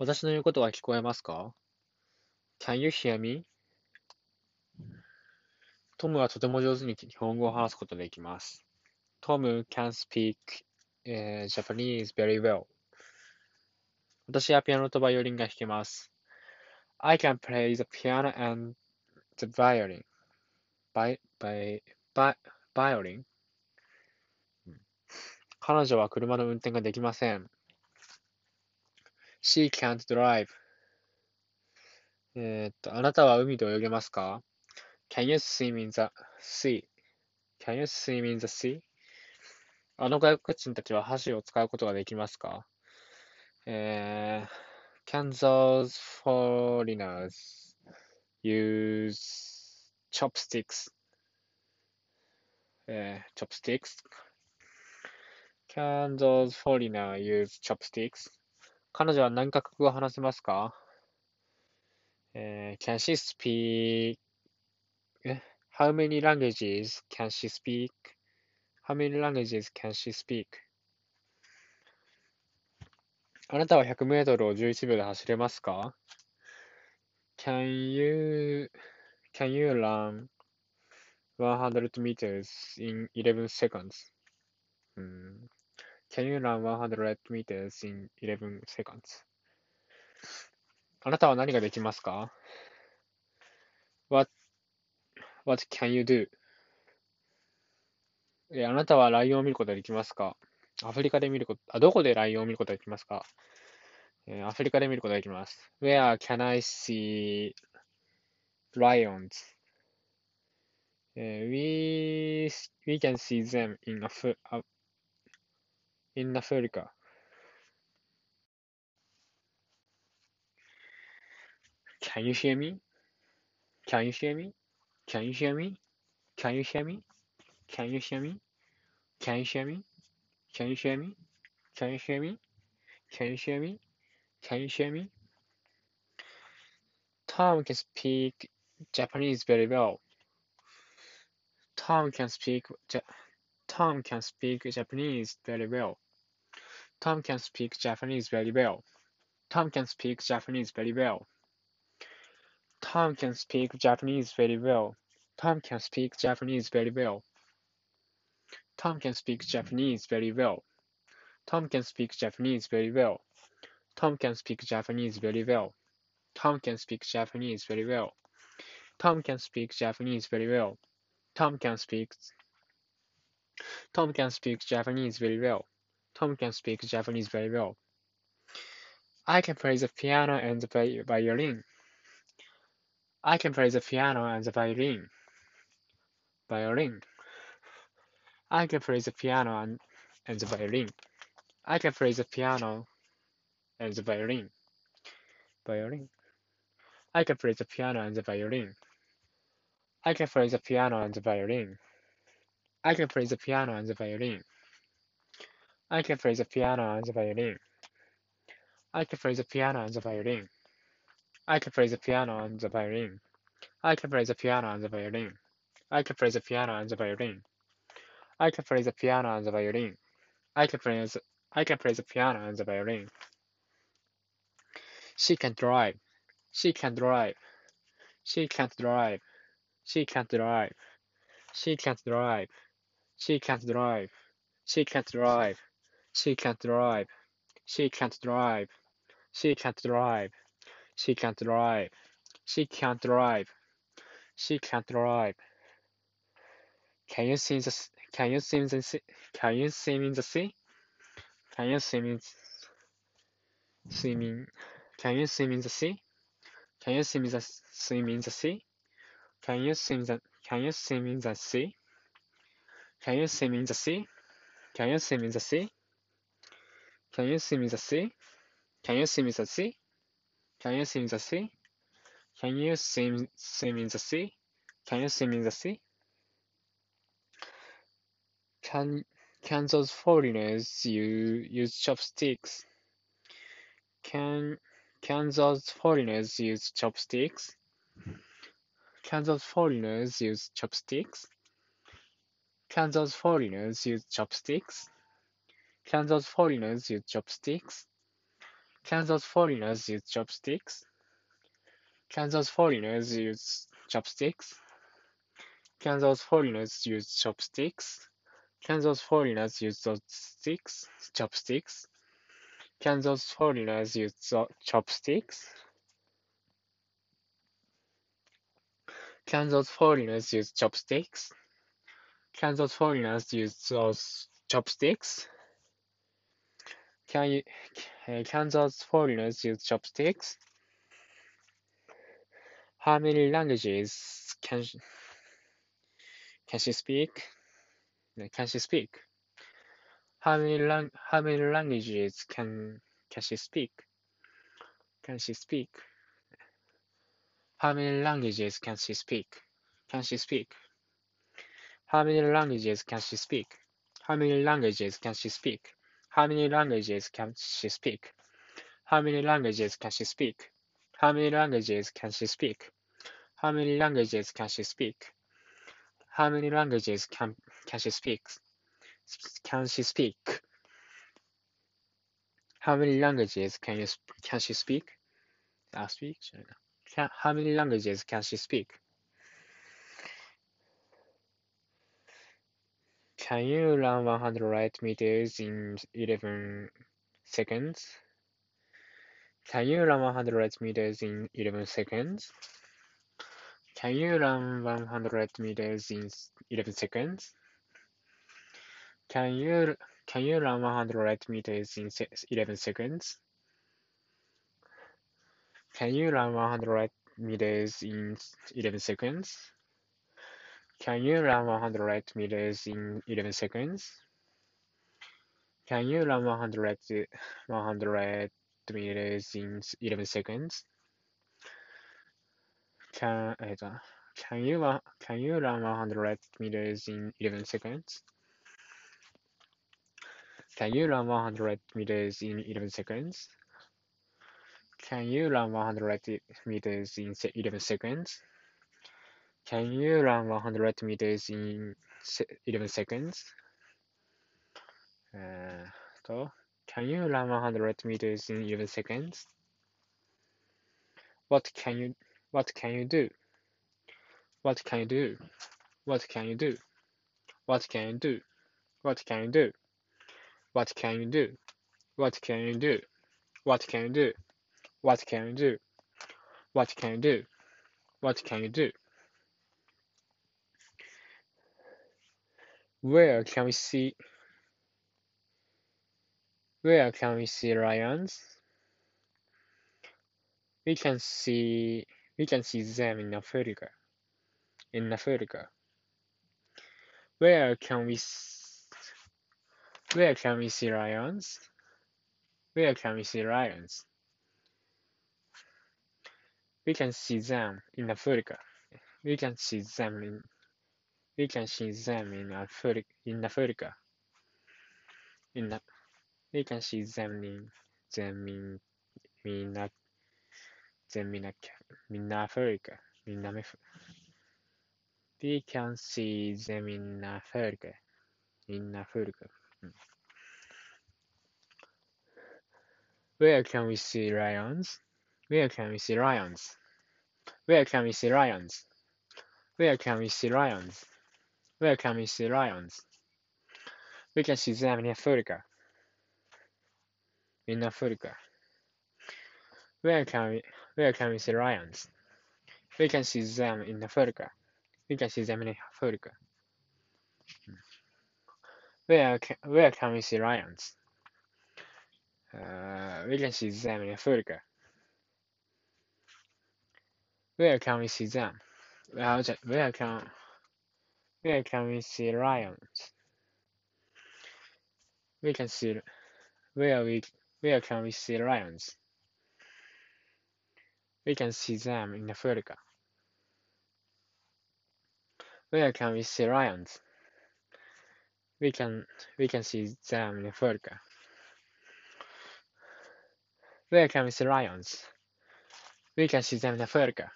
私の言うことは聞こえますか ?Can you hear me? トムはとても上手に日本語を話すことができます。トム can speak、uh, Japanese very well. 私はピアノとバイオリンが弾けます。I can play the piano and the violin. バイ、バイ、バイ、バイオリン彼女は車の運転ができません。She can't drive. えーっと、あなたは海で泳げますか ?Can you swim in the sea?Can you swim in the sea? あの外国人たちは箸を使うことができますかえー、Can those foreigners use chopsticks? えー、chopsticks? Can those foreigners use chopsticks? 彼女は何カ国語を話せますかえー、Can she speak? How many languages can she speak? How many languages can she speak? あなたは100メートルを11秒で走れますか ?Can you, can you run 100 meters in 11 seconds? うん Can you run 100 meters in 11 seconds? あなたは何ができますか ?What, what can you do? え、あなたはライオンを見ることができますか？アフリカで見ること、あ、どこでライオンを見ることができますか？えーアフリカで見ることができます。Where can I see lions? えー we, we can see them in, Af in Africa. Can you hear me? Can you hear me? Can you hear me? Can you hear me? Can you hear me? Can you hear me? Can you hear me? Can you hear me? Can you hear me? Can you hear me? Tom can speak Japanese very well. Tom can speak Tom can speak Japanese very well. Tom can speak Japanese very well. Tom can speak Japanese very well. Tom can speak Japanese very well. Tom can speak Japanese very well. Tom can speak Japanese very well. Tom can speak Japanese very well. Tom can speak Japanese very well. Tom can speak Japanese very well. Tom can speak Japanese very well. Tom can speak Tom can speak Japanese very well. Tom can speak Japanese very well. I can play the piano and the violin. I can play the piano and the violin. Violin. I can play the piano and, and the violin. I can play the piano and the violin. Violin. I can play the piano and the violin. I can play the piano and the violin. I can play the piano and the violin. I can play the piano and the violin. I can play the piano and the violin. I can play the piano and the violin. I can play the piano and the violin. I can play the piano and the violin. I can play the piano and the violin. I can play the I can play the piano and the violin. She can drive. She can drive. She can't drive. She can't drive. She can't drive. She can't drive. She can't drive. She can't drive. She can't drive. She can't drive. She can't drive. She can't drive. She can't drive. Can you swim the Can you swim the sea? Can you swim in the sea? Can you swim in swimming? Can you swim in the sea? Can you swim in the swim in the sea? Can you swim the Can you swim in the sea? Can you swim in the sea? Can you swim in the sea? Can you swim in the sea? Can you swim in the sea? Can you swim in the sea? Can you swim swim in the sea? Can you swim in the sea? Can can those foreigners you use chopsticks? Can can those foreigners use chopsticks? Can those foreigners use chopsticks? Can those foreigners use chopsticks? Can those foreigners use chopsticks? Can those foreigners use chopsticks? Can those foreigners use chopsticks? Can those foreigners use chopsticks? Can those foreigners use those sticks, chopsticks? Can those foreigners use chopsticks? Can those foreigners use chopsticks? Can those foreigners use those chopsticks? Can you eh, can those foreigners use chopsticks? How many languages can she, can she speak? Eh, can she speak? How many lang how many languages can can she speak? Can she speak? How many languages can she speak? Can she speak? How many languages can she speak? How many languages can she speak? How many languages can she speak? How many languages can she speak? How many languages can she speak? How many languages can she speak? How many languages can can she speak? Can she speak? How many languages can you can she speak? I speak. How many languages can she speak? Can you run 100 meters in 11 seconds? Can you run 100 meters in 11 seconds? Can you run 100 meters in 11 seconds? Can you can you run 100 meters in 11 seconds? Can you run 100 meters in 11 seconds? Can you run 100 meters in 11 seconds? Can you run 100, 100 meters in 11 seconds? Can, eh, can you can you run 100 meters in 11 seconds? Can you run 100 meters in 11 seconds? Can you run 100 meters in 11 seconds? Can you run 100 meters in 11 seconds? Uh, so, can you run 100 meters in 11 seconds? What can you What can you do? What can you do? What can you do? What can you do? What can you do? What can you do? What can you do? What can you do? What can you do? What can you do? What can you do? Where can we see where can we see lions? We can see we can see them in Africa. In Africa. Where can we where can we see lions? Where can we see lions? We can see them in Africa. We can see them in we can see them in Africa. In Africa. In we can see them in them in in them in, in Africa. In. We can see them in Africa. In Africa. Where can we see lions? Where can we see lions? Where can we see lions? Where can we see lions? Welcome, Mr. Lyons. We can see them in Africa. In Africa. Welcome, welcome, Mr. Lyons. We can see them in Africa. We can see them in Africa. Welcome, welcome, Mr. Lyons. Uh, we can see them in Africa. Where can we see them? Well, where can where can we see lions? We can see where we where can we see lions? We can see them in Africa. Where can we see lions? We can we can see them in Africa. Where can we see lions? We can see them in Africa.